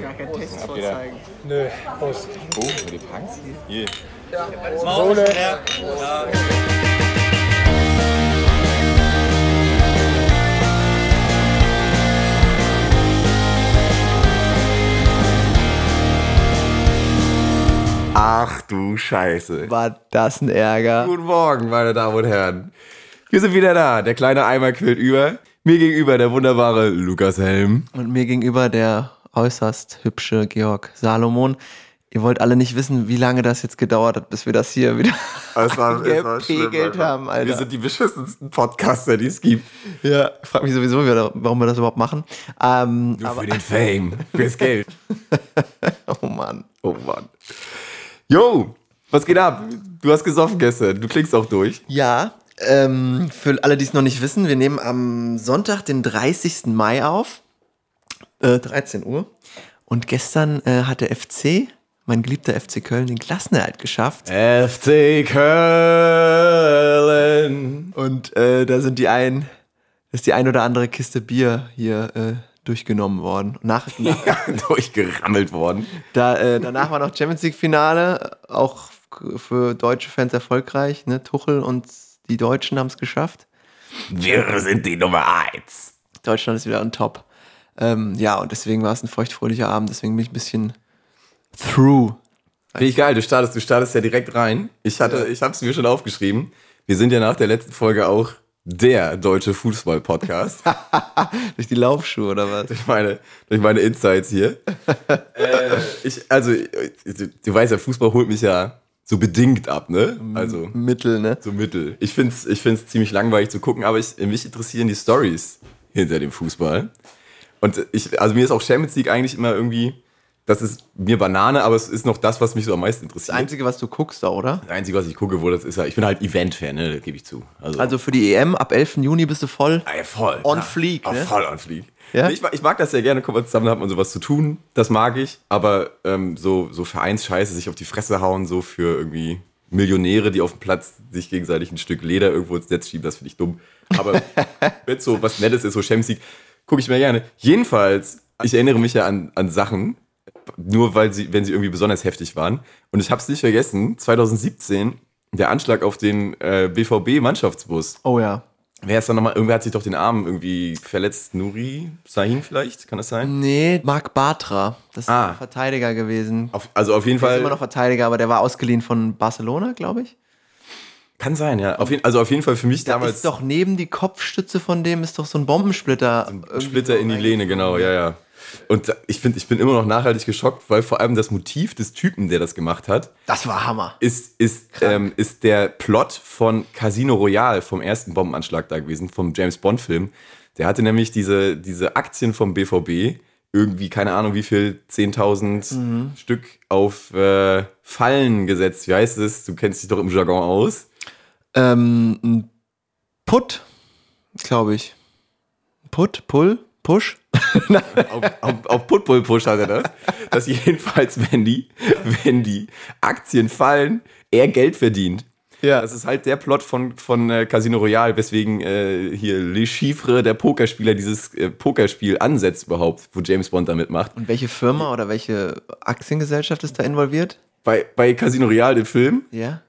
Gar kein Text vorzeigen. Nö, Prost. Oh, die Punks hier. Hier. Sohle. Ach du Scheiße. War das ein Ärger? Guten Morgen, meine Damen und Herren. Wir sind wieder da. Der kleine Eimer quillt über. Mir gegenüber der wunderbare Lukas Helm. Und mir gegenüber der äußerst hübsche Georg Salomon. Ihr wollt alle nicht wissen, wie lange das jetzt gedauert hat, bis wir das hier wieder Es war, gepegelt haben, Alter. Wir sind die beschissensten Podcaster, die es gibt. ja, ich frag mich sowieso, wieder, warum wir das überhaupt machen. Ähm, Nur für den Fame, fürs Geld. oh Mann. Oh Mann. Yo, was geht ab? Du hast gesoffen gestern. Du klingst auch durch. Ja, ähm, für alle, die es noch nicht wissen, wir nehmen am Sonntag, den 30. Mai auf, äh, 13 Uhr. Und gestern äh, hat der FC, mein geliebter FC Köln, den Klassenerhalt geschafft. FC Köln. Und äh, da sind die ein, ist die ein oder andere Kiste Bier hier äh, durchgenommen worden. Nach, nach, Durchgerammelt worden. da, äh, danach war noch Champions League Finale, auch für deutsche Fans erfolgreich. Ne? Tuchel und die Deutschen haben es geschafft. Wir sind die Nummer eins. Deutschland ist wieder on top. Ähm, ja, und deswegen war es ein feuchtfröhlicher Abend, deswegen bin ich ein bisschen through. Finde ich geil. Du startest, du startest ja direkt rein. Ich hatte, ich habe es mir schon aufgeschrieben. Wir sind ja nach der letzten Folge auch der deutsche Fußball-Podcast. Durch die Laufschuhe oder was? durch meine, durch meine Insights hier. äh, ich, also, du, du weißt ja, Fußball holt mich ja so bedingt ab, ne? Also, Mittel, ne? so mittel. Ich find's, ich find's ziemlich langweilig zu gucken, aber ich, mich interessieren die Stories hinter dem Fußball. Und ich, also mir ist auch Champions League eigentlich immer irgendwie, das ist mir Banane, aber es ist noch das, was mich so am meisten interessiert. Das Einzige, was du guckst da, oder? Das Einzige, was ich gucke, wo das ist ja, ich bin halt Event-Fan, ne? Das gebe ich zu. Also, Also für die EM ab 11. Juni bist du voll. Ja, voll. On klar. fleek, Ah, ne? Voll on fleek. Ja? Ich, mag- ich mag das sehr gerne, kommt man zusammen, hat man sowas zu tun. Das mag ich. Aber ähm, so, so Vereinsscheiße, sich auf die Fresse hauen, so für irgendwie Millionäre, die auf dem Platz sich gegenseitig ein Stück Leder irgendwo ins Netz schieben, das finde ich dumm. Aber wenn so was Nettes ist, so Champions League, gucke ich mir gerne. Jedenfalls, ich erinnere mich ja an, an Sachen, nur weil sie, wenn sie irgendwie besonders heftig waren. Und ich habe es nicht vergessen, 2017, der Anschlag auf den äh, BVB-Mannschaftsbus. Oh ja. Wer ist da nochmal? Irgendwer hat sich doch den Arm irgendwie verletzt. Nuri Sahin vielleicht? Kann das sein? Nee, Marc Bartra. Das ist Ah. ein Verteidiger gewesen. Auf, also auf jeden Der ist immer Fall. noch Verteidiger, aber der war ausgeliehen von Barcelona, glaube ich. Kann sein, ja. Auf jeden, also auf jeden Fall für mich Da damals ist doch neben die Kopfstütze von dem ist doch so ein Bombensplitter. irgendwie Splitter so in die Lehne, genau, ja, ja. Und ich finde, ich bin immer noch nachhaltig geschockt, weil vor allem das Motiv des Typen, der das gemacht hat, Das war Hammer. ist, ist, ähm, ist der Plot von Casino Royale, vom ersten Bombenanschlag da gewesen, vom James Bond-Film. Der hatte nämlich diese, diese Aktien vom BVB, irgendwie, keine Ahnung, wie viel, 10.000 Stück auf äh, Fallen gesetzt. Wie heißt es? Du kennst dich doch im Jargon aus. Ähm, ein Put, glaube ich. Put, Pull, Push. auf, auf, auf Putbull Push hat er das. Dass jedenfalls, wenn die, wenn die Aktien fallen, er Geld verdient. Ja. Das ist halt der Plot von, von äh, Casino Royale, weswegen äh, hier Le Chiffre, der Pokerspieler, dieses äh, Pokerspiel ansetzt überhaupt, wo James Bond damit macht. Und welche Firma oder welche Aktiengesellschaft ist da involviert? Bei, bei Casino Royale, dem Film, Ja.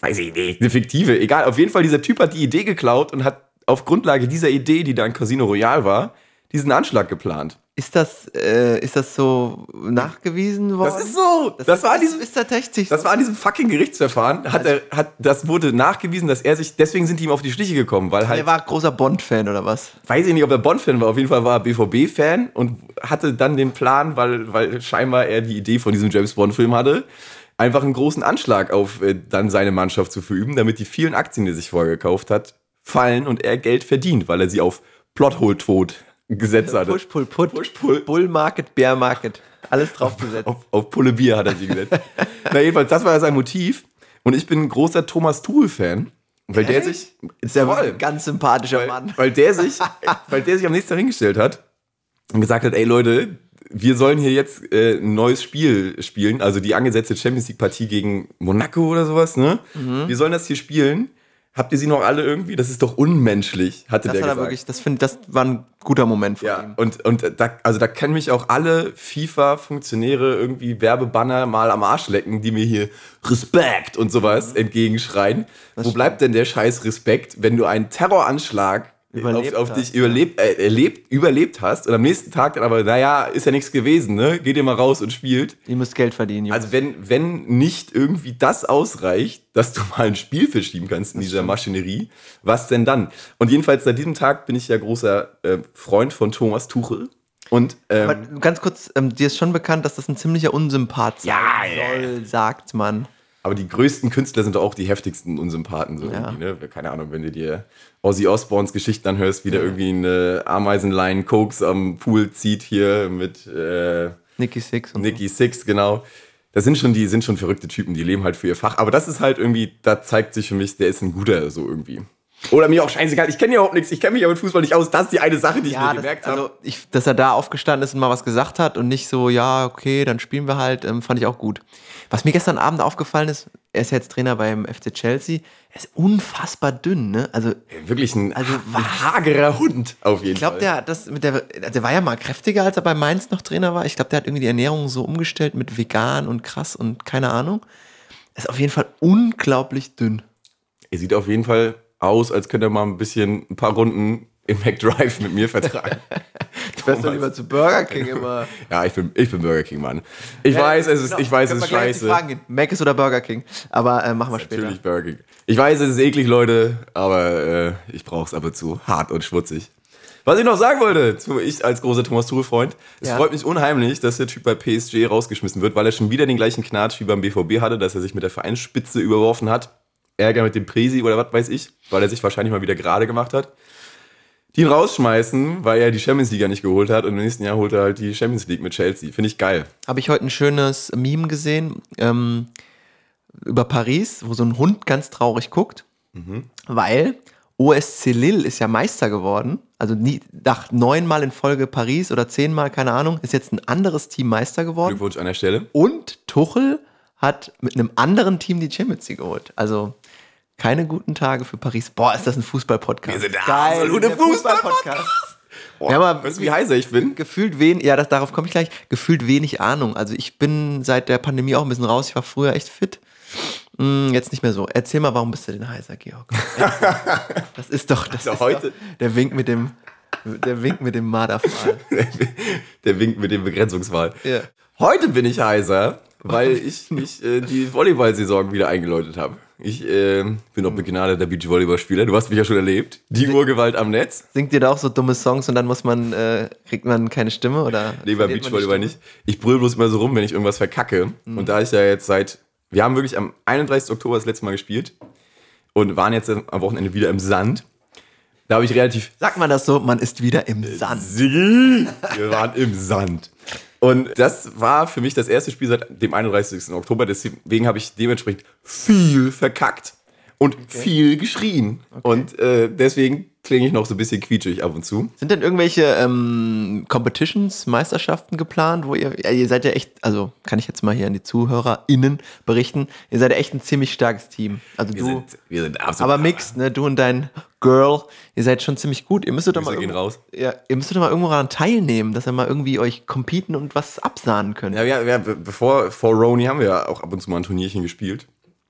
Weiß ich nicht, eine fiktive, egal. Auf jeden Fall, dieser Typ hat die Idee geklaut und hat auf Grundlage dieser Idee, die da in Casino Royale war, diesen Anschlag geplant. Ist das, äh, ist das so nachgewiesen worden? Das ist so. Das, war in diesem, ist tatsächlich Das war an diesem fucking Gerichtsverfahren. Hat er, hat, das wurde nachgewiesen, dass er sich, deswegen sind die ihm auf die Schliche gekommen, weil halt, Er war großer Bond-Fan oder was? weiß ich nicht, ob er Bond-Fan war, auf jeden Fall war er BVB-Fan und hatte dann den Plan, weil, weil scheinbar er die Idee von diesem James Bond-Film hatte, einfach einen großen Anschlag auf äh, dann seine Mannschaft zu verüben, damit die vielen Aktien, die er sich vorher gekauft hat, fallen und er Geld verdient, weil er sie auf Plothole-Tod gesetzt hatte. Push, Pull, Put. Push, Pull. Bull Market, Bear Market. Alles draufgesetzt. Auf, auf Pulle Bier hat er sie gesetzt. Na, jedenfalls, das war ja sein Motiv. Und ich bin ein großer Thomas Tuchel-Fan, weil der Echt? sich. Ist Voll. ein ganz sympathischer weil, Mann. weil, der sich, weil der sich am nächsten Tag hingestellt hat und gesagt hat: Ey Leute, wir sollen hier jetzt äh, ein neues Spiel spielen, also die angesetzte Champions League-Partie gegen Monaco oder sowas, ne? Mhm. Wir sollen das hier spielen. Habt ihr sie noch alle irgendwie? Das ist doch unmenschlich, hatte Das der hat gesagt. wirklich, das finde das war ein guter Moment von Ja, ihm. und, und da, also da können mich auch alle FIFA-Funktionäre irgendwie Werbebanner mal am Arsch lecken, die mir hier Respekt und sowas Mhm. entgegenschreien. Wo bleibt denn der scheiß Respekt, wenn du einen Terroranschlag Überlebt auf, auf hast, dich überlebt, äh, erlebt, überlebt hast und am nächsten Tag dann aber, naja, ist ja nichts gewesen, ne? Geht ihr mal raus und spielt. Ihr müsst Geld verdienen, Jungs. Also wenn, wenn nicht irgendwie das ausreicht, dass du mal ein Spiel verschieben kannst in dieser Maschinerie, was denn dann? Und jedenfalls seit diesem Tag bin ich ja großer äh, Freund von Thomas Tuchel. Und ähm, Aber ganz kurz, ähm, dir ist schon bekannt, dass das ein ziemlicher Unsympath Ja, ja, soll, sagt man. Aber die größten Künstler sind doch auch die heftigsten Unsympathen. So Ja. irgendwie, ne? Keine Ahnung, wenn du dir Ozzy Osbournes Geschichten anhörst, wie der irgendwie eine Ameisenlein Cokes am Pool zieht hier mit äh, Nicky Six und Nicky Six, genau. Das sind schon die sind schon verrückte Typen, die leben halt für ihr Fach. Aber das ist halt irgendwie, da zeigt sich für mich, der ist ein guter so irgendwie. Oder mir auch scheißegal, ich kenne ja überhaupt nichts, ich kenne mich ja mit Fußball nicht aus. Das ist die eine Sache, die ich Ja, mir das, gemerkt habe. also ich, dass er da aufgestanden ist und mal was gesagt hat und nicht so, ja, okay, dann spielen wir halt, ähm, fand ich auch gut. Was mir gestern Abend aufgefallen ist, er ist jetzt Trainer beim FC Chelsea, er ist unfassbar dünn, ne? Also Wirklich ein, Also ein hagerer Hund auf jeden ich glaube, Fall. der hat das mit der, der war ja mal kräftiger, als er bei Mainz noch Trainer war. Ich glaube, der hat irgendwie die Ernährung so umgestellt mit vegan und krass und keine Ahnung. Er ist auf jeden Fall unglaublich dünn. Er sieht auf jeden Fall aus, als könnte er mal ein bisschen ein paar Runden im McDrive mit mir vertragen. Du wärst doch lieber zu Burger King immer. ja, ich bin, ich bin Burger King, Mann. Ich weiß, es ist, ich weiß, es ist scheiße. Fragen gehen. Mac ist oder Burger King. Aber äh, machen wir später. Natürlich Burger King. Ich weiß, es ist eklig, Leute, aber äh, ich brauche es ab und zu hart und schmutzig. Was ich noch sagen wollte, zu, ich als großer Thomas Tuchel-Freund, es Ja. freut mich unheimlich, dass der Typ bei PSG rausgeschmissen wird, weil er schon wieder den gleichen Knatsch wie beim BVB hatte, dass er sich mit der Vereinsspitze überworfen hat. Ärger mit dem Presi oder was weiß ich, weil er sich wahrscheinlich mal wieder gerade gemacht hat. Die ihn rausschmeißen, weil er die Champions League ja nicht geholt hat und im nächsten Jahr holt er halt die Champions League mit Chelsea. Finde ich geil. Habe ich heute ein schönes Meme gesehen ähm, über Paris, wo so ein Hund ganz traurig guckt, weil OSC Lille ist ja Meister geworden. Also nie, nach neunmal in Folge Paris oder zehnmal, keine Ahnung, ist jetzt ein anderes Team Meister geworden. Glückwunsch an der Stelle. Und Tuchel hat mit einem anderen Team die Champions League geholt. Also keine guten Tage für Paris. Boah, ist das ein Fußball-Podcast. Wir sind der Geil, absolute Fußball-Podcast. Boah, Ja, aber weißt du, wie heißer ich bin? Gefühlt wenig, ja, das, darauf komme ich gleich, gefühlt wenig Ahnung. Also ich bin seit der Pandemie auch ein bisschen raus. Ich war früher echt fit. Hm, jetzt nicht mehr so. Erzähl mal, warum bist du denn heiser, Georg? Das ist doch, das Also ist heute- doch der Wink mit dem, der Wink mit dem Marderpfahl. Der winkt mit dem Begrenzungswahl. Ja. Heute bin ich heiser, weil ich, ich äh, die Volleyball-Saison wieder eingeläutet habe. Ich äh, bin auch begnadeter Beachvolleyballspieler. Du hast mich ja schon erlebt. Die Urgewalt am Netz. Singt ihr da auch so dumme Songs und dann muss man, äh, kriegt man keine Stimme oder? Nee, beim Beachvolleyball nicht. Ich brülle bloß immer so rum, wenn ich irgendwas verkacke. Und da ich ja jetzt seit, wir haben wirklich am 31. Oktober das letzte Mal gespielt und waren jetzt am Wochenende wieder im Sand. Da habe ich relativ Sagt man das so, man ist wieder im Sand. Siggi, wir waren im Sand. Und das war für mich das erste Spiel seit dem 31. Oktober. Deswegen habe ich dementsprechend viel verkackt und viel geschrien. Und äh, deswegen klinge ich noch so ein bisschen quietschig ab und zu. Sind denn irgendwelche ähm, Competitions, Meisterschaften geplant, wo ihr, ja, ihr seid ja echt, also kann ich jetzt mal hier an die ZuhörerInnen berichten, ihr seid ja echt ein ziemlich starkes Team. Also Wir du, sind, wir sind absolut. aber mixed, ne? Du und dein Girl, ihr seid schon ziemlich gut. Ihr müsstet doch mal, irgendwo, raus. ja, ihr müsstet doch mal irgendwo daran teilnehmen, dass ihr mal irgendwie euch competen und was absahnen könnt. Ja, ja, ja, be- bevor vor Roni haben wir ja auch ab und zu mal ein Turnierchen gespielt.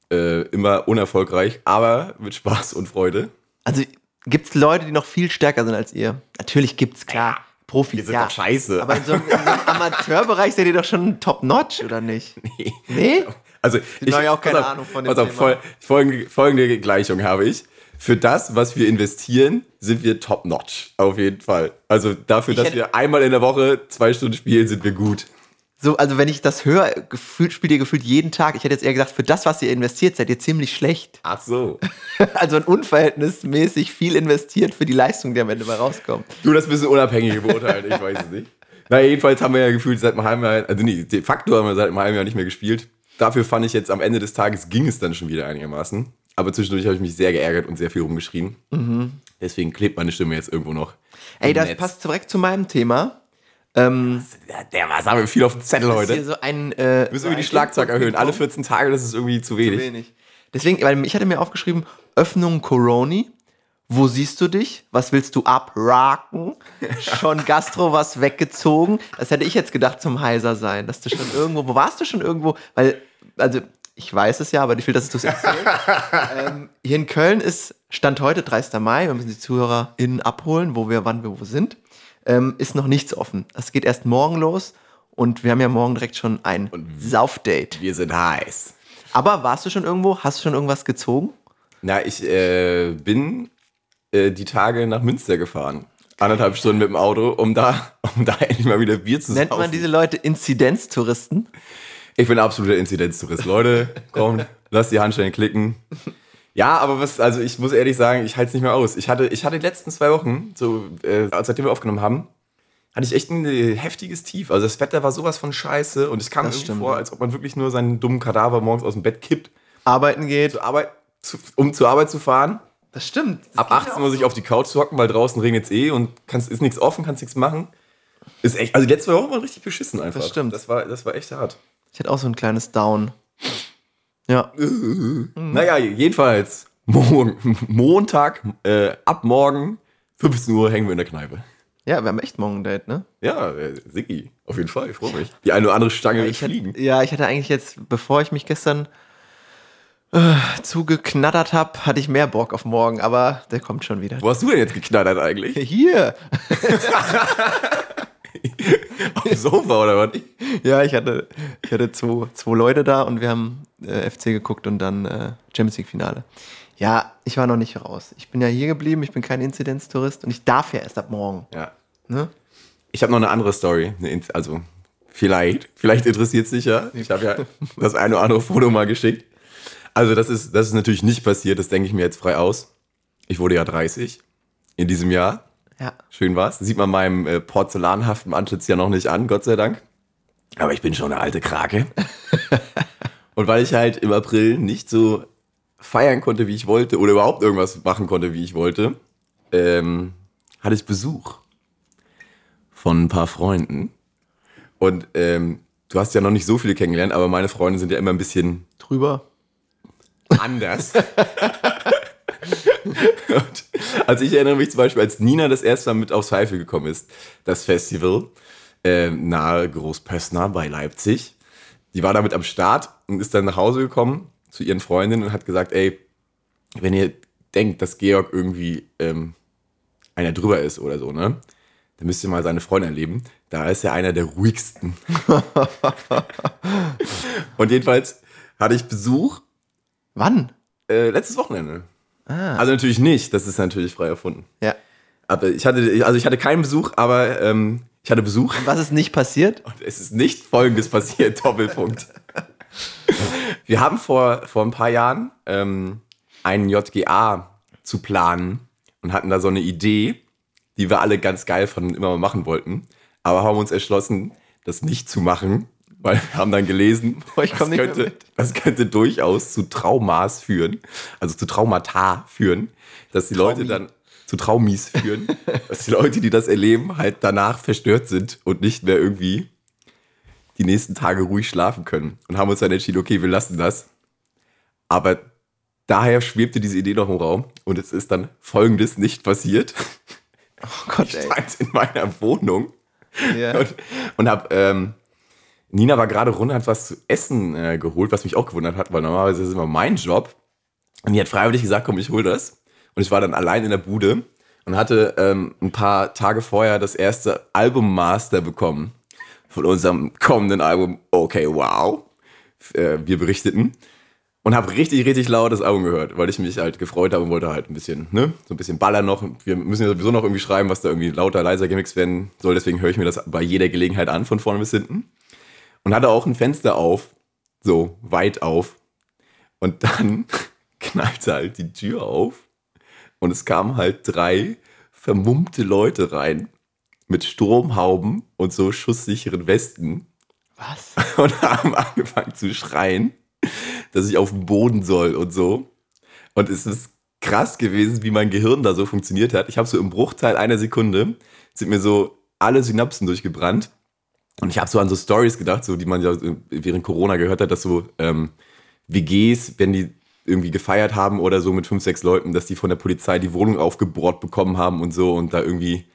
Äh, immer unerfolgreich, aber mit Spaß und Freude. Also gibt's Leute, die noch viel stärker sind als ihr? Natürlich gibt's, klar. Profis, wir sind ja. doch scheiße. Aber in so, einem- in so einem Amateurbereich seid ihr doch schon top-notch, oder nicht? Nee? Also, ich haben ja auch keine auf, Ahnung von dem auf, Thema. fol- folgende, folgende Gleichung habe ich. Für das, was wir investieren, sind wir top-notch. Auf jeden Fall. Also dafür, Ich dass hätte- wir einmal in der Woche zwei Stunden spielen, sind wir gut. So, also wenn ich das höre, gefühlt, spielt ihr gefühlt jeden Tag. Ich hätte jetzt eher gesagt, für das, was ihr investiert, seid ihr ziemlich schlecht. Ach so. Also ein unverhältnismäßig viel investiert für die Leistung, die am Ende mal rauskommt. Du, das bisschen unabhängig beurteilen, ich weiß es nicht. Na, jedenfalls haben wir ja gefühlt seit einem halben Jahr, also nee, de facto haben wir seit einem halben Jahr nicht mehr gespielt. Dafür fand ich jetzt am Ende des Tages ging es dann schon wieder einigermaßen. Aber zwischendurch habe ich mich sehr geärgert und sehr viel rumgeschrien. Deswegen klebt meine Stimme jetzt irgendwo noch. Ey, das Netz. passt direkt zu meinem Thema. Ähm, Der, was haben wir viel auf dem Zettel ist hier heute. so ein, äh, Wir müssen so irgendwie die Schlagzeug erhöhen. Alle Input-Mikro. 14 Tage, das ist irgendwie zu wenig. wenig. Deswegen, weil ich hatte mir aufgeschrieben, Öffnung Coroni. Wo siehst du dich? Was willst du abraken? Schon Gastro was weggezogen? Das hätte ich jetzt gedacht zum Heiser sein, dass du schon irgendwo, wo warst du schon irgendwo? Weil, also, ich weiß es ja, aber ich will, dass du es erzählst. ähm, hier in Köln ist Stand heute, 30. Mai, wir müssen die ZuhörerInnen abholen, wo wir, wann wir wo sind, ähm, ist noch nichts offen. Das geht erst morgen los und wir haben ja morgen direkt schon ein Saufdate. Wir sind heiß. Aber warst du schon irgendwo? Hast du schon irgendwas gezogen? Na, ich äh, bin äh, die Tage nach Münster gefahren. Anderthalb Stunden mit dem Auto, um da, um da endlich mal wieder Bier zu Nennt man diese Leute Inzidenztouristen? Ich bin absoluter Inzidenztourist. Leute, komm, lass die Handschellen klicken. Ja, aber was, also ich muss ehrlich sagen, ich halte es nicht mehr aus. Ich hatte, ich hatte die letzten zwei Wochen, so, äh, seitdem wir aufgenommen haben, hatte ich echt ein äh, heftiges Tief. Also das Wetter war sowas von scheiße und es kam stimmt, vor, als ob man wirklich nur seinen dummen Kadaver morgens aus dem Bett kippt, Arbeiten geht. zur Arbeit, zu, um zur Arbeit zu fahren. Das stimmt. Das Ab geht mir 18 auch muss ich auf die Couch zu hocken, weil draußen regnet es eh und kannst, ist nichts offen, kannst nichts machen. Ist echt, also die letzte Woche war richtig beschissen einfach. Das stimmt. Das war, das war echt hart. Ich hatte auch so ein kleines Down. Ja. Naja, jedenfalls, Mon Montag, äh, ab morgen, 15 Uhr hängen wir in der Kneipe. Ja, wir haben echt morgen ein Date, ne? Ja, äh, Siggi, auf jeden Fall, ich freue mich. Die eine oder andere Stange wird Ich hatte, fliegen. ja, ich hatte eigentlich jetzt, bevor ich mich gestern äh, zugeknattert habe, hatte ich mehr Bock auf morgen, aber der kommt schon wieder. Wo hast du denn jetzt geknattert eigentlich? Hier! Auf dem Sofa oder was? Ja, ich hatte, ich hatte zwei, zwei Leute da und wir haben äh, FC geguckt und dann äh, Champions League Finale. Ja, ich war noch nicht raus. Ich bin ja hier geblieben, ich bin kein Inzidenztourist und ich darf ja erst ab morgen. Ja. Ne? Ich habe noch eine andere Story. Also, vielleicht, vielleicht interessiert es dich ja. Ich habe ja das eine oder andere Foto mal geschickt. Also, das ist, das ist natürlich nicht passiert, das denke ich mir jetzt frei aus. Ich wurde ja 30 in diesem Jahr. Ja. Schön war's. Sieht man meinem äh, porzellanhaften Antlitz ja noch nicht an, Gott sei Dank. Aber ich bin schon eine alte Krake. Und weil ich halt im April nicht so feiern konnte, wie ich wollte, oder überhaupt irgendwas machen konnte, wie ich wollte, ähm, hatte ich Besuch von ein paar Freunden. Und ähm, du hast ja noch nicht so viele kennengelernt, aber meine Freunde sind ja immer ein bisschen Drüber. anders. Also ich erinnere mich zum Beispiel, als Nina das erste Mal mit aufs Pfeife gekommen ist, das Festival äh, nahe Großpössner bei Leipzig. Die war damit am Start und ist dann nach Hause gekommen zu ihren Freundinnen und hat gesagt, ey, wenn ihr denkt, dass Georg irgendwie ähm, einer drüber ist oder so, ne? Dann müsst ihr mal seine Freunde erleben. Da ist er einer der ruhigsten. und jedenfalls hatte ich Besuch Wann? äh, letztes Wochenende. Also natürlich nicht, das ist natürlich frei erfunden. Ja. Aber ich hatte, also ich hatte keinen Besuch, aber ähm, ich hatte Besuch. Was ist nicht passiert? Und es ist nicht Folgendes passiert, Doppelpunkt. Wir haben vor, vor ein paar Jahren ähm, einen JGA zu planen und hatten da so eine Idee, die wir alle ganz geil und immer mal machen wollten. Aber haben uns entschlossen, das nicht zu machen, weil wir haben dann gelesen, Boah, ich das, nicht mehr könnte, mit. das könnte durchaus zu Traumas führen, also zu Traumata führen, dass die Leute dann zu Traumis führen, dass die Leute, die das erleben, halt danach verstört sind und nicht mehr irgendwie die nächsten Tage ruhig schlafen können. Und haben uns dann entschieden, okay, wir lassen das. Aber daher schwebte diese Idee noch im Raum und es ist dann folgendes nicht passiert. Oh Gott, Ich ey. stand in meiner Wohnung Ja. und, und hab, ähm, Nina war gerade runter, hat was zu essen äh, geholt, was mich auch gewundert hat, weil normalerweise ist es immer mein Job. Und die hat freiwillig gesagt, komm, ich hol das. Und ich war dann allein in der Bude und hatte ähm, ein paar Tage vorher das erste Album-Master bekommen von unserem kommenden Album Okay, wow. Äh, wir berichteten. Und habe richtig, richtig laut das Album gehört, weil ich mich halt gefreut habe und wollte halt ein bisschen, ne, so ein bisschen ballern noch. Wir müssen ja sowieso noch irgendwie schreiben, was da irgendwie lauter, leiser gemixt werden soll. Deswegen höre ich mir das bei jeder Gelegenheit an, von vorne bis hinten. Und hatte auch ein Fenster auf, so weit auf. Und dann knallte halt die Tür auf und es kamen halt drei vermummte Leute rein mit Sturmhauben und so schusssicheren Westen Was? und haben angefangen zu schreien, dass ich auf den Boden soll und so. Und es ist krass gewesen, wie mein Gehirn da so funktioniert hat. Ich habe so im Bruchteil einer Sekunde sind mir so alle Synapsen durchgebrannt. Und ich habe so an so Stories gedacht, so die man ja während Corona gehört hat, dass so ähm, WGs, wenn die irgendwie gefeiert haben oder so mit fünf, sechs Leuten, dass die von der Polizei die Wohnung aufgebohrt bekommen haben und so und da irgendwie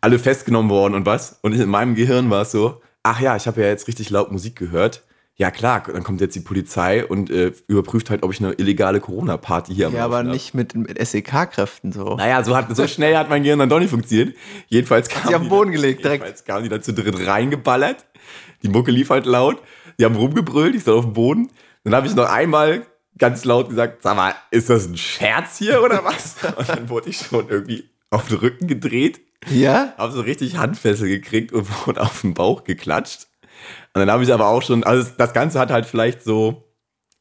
alle festgenommen worden und was. Und in meinem Gehirn war es so, ach ja, ich habe ja jetzt richtig laut Musik gehört. Ja klar, dann kommt jetzt die Polizei und äh, überprüft halt, ob ich eine illegale Corona-Party hier am Ja, aber hab. nicht mit, mit SEK-Kräften so. Naja, so, hat, so schnell hat mein Gehirn dann doch nicht funktioniert. Jedenfalls kam sie auf den Boden gelegt, direkt. Jedenfalls kamen die dann zu dritt reingeballert. Die Mucke lief halt laut. Die haben rumgebrüllt, ich stand auf dem Boden. Dann habe ich noch einmal ganz laut gesagt, sag mal, ist das ein Scherz hier oder was? Und dann wurde ich schon irgendwie auf den Rücken gedreht, Ja? habe so richtig Handfessel gekriegt und wurde auf den Bauch geklatscht. Und dann habe ich aber auch schon, also das Ganze hat halt vielleicht so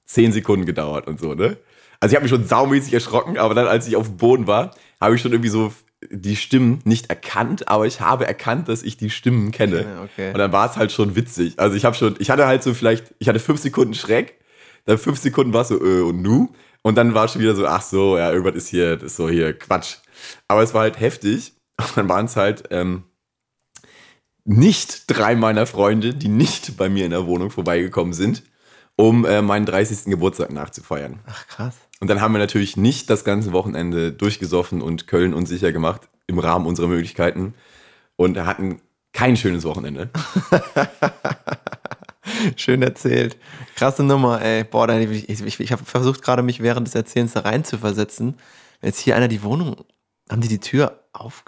zehn Sekunden gedauert und so, ne? Also ich habe mich schon saumäßig erschrocken, aber dann, als ich auf dem Boden war, habe ich schon irgendwie so die Stimmen nicht erkannt, aber ich habe erkannt, dass ich die Stimmen kenne. Okay. Und dann war es halt schon witzig. Also ich habe schon, ich hatte halt so vielleicht, ich hatte fünf Sekunden Schreck, dann fünf Sekunden war es so, äh, und nu? Und dann war es schon wieder so, ach so, ja, irgendwas ist hier, das ist so hier Quatsch. Aber es war halt heftig. Und dann waren es halt ähm, nicht drei meiner Freunde, die nicht bei mir in der Wohnung vorbeigekommen sind, um äh, meinen 30. Geburtstag nachzufeiern. Ach, krass. Und dann haben wir natürlich nicht das ganze Wochenende durchgesoffen und Köln unsicher gemacht im Rahmen unserer Möglichkeiten und hatten kein schönes Wochenende. Schön erzählt. Krasse Nummer, ey. Boah, ich, ich, ich habe versucht gerade mich während des Erzählens da rein zu versetzen. Wenn jetzt hier einer die Wohnung, haben die die Tür auf...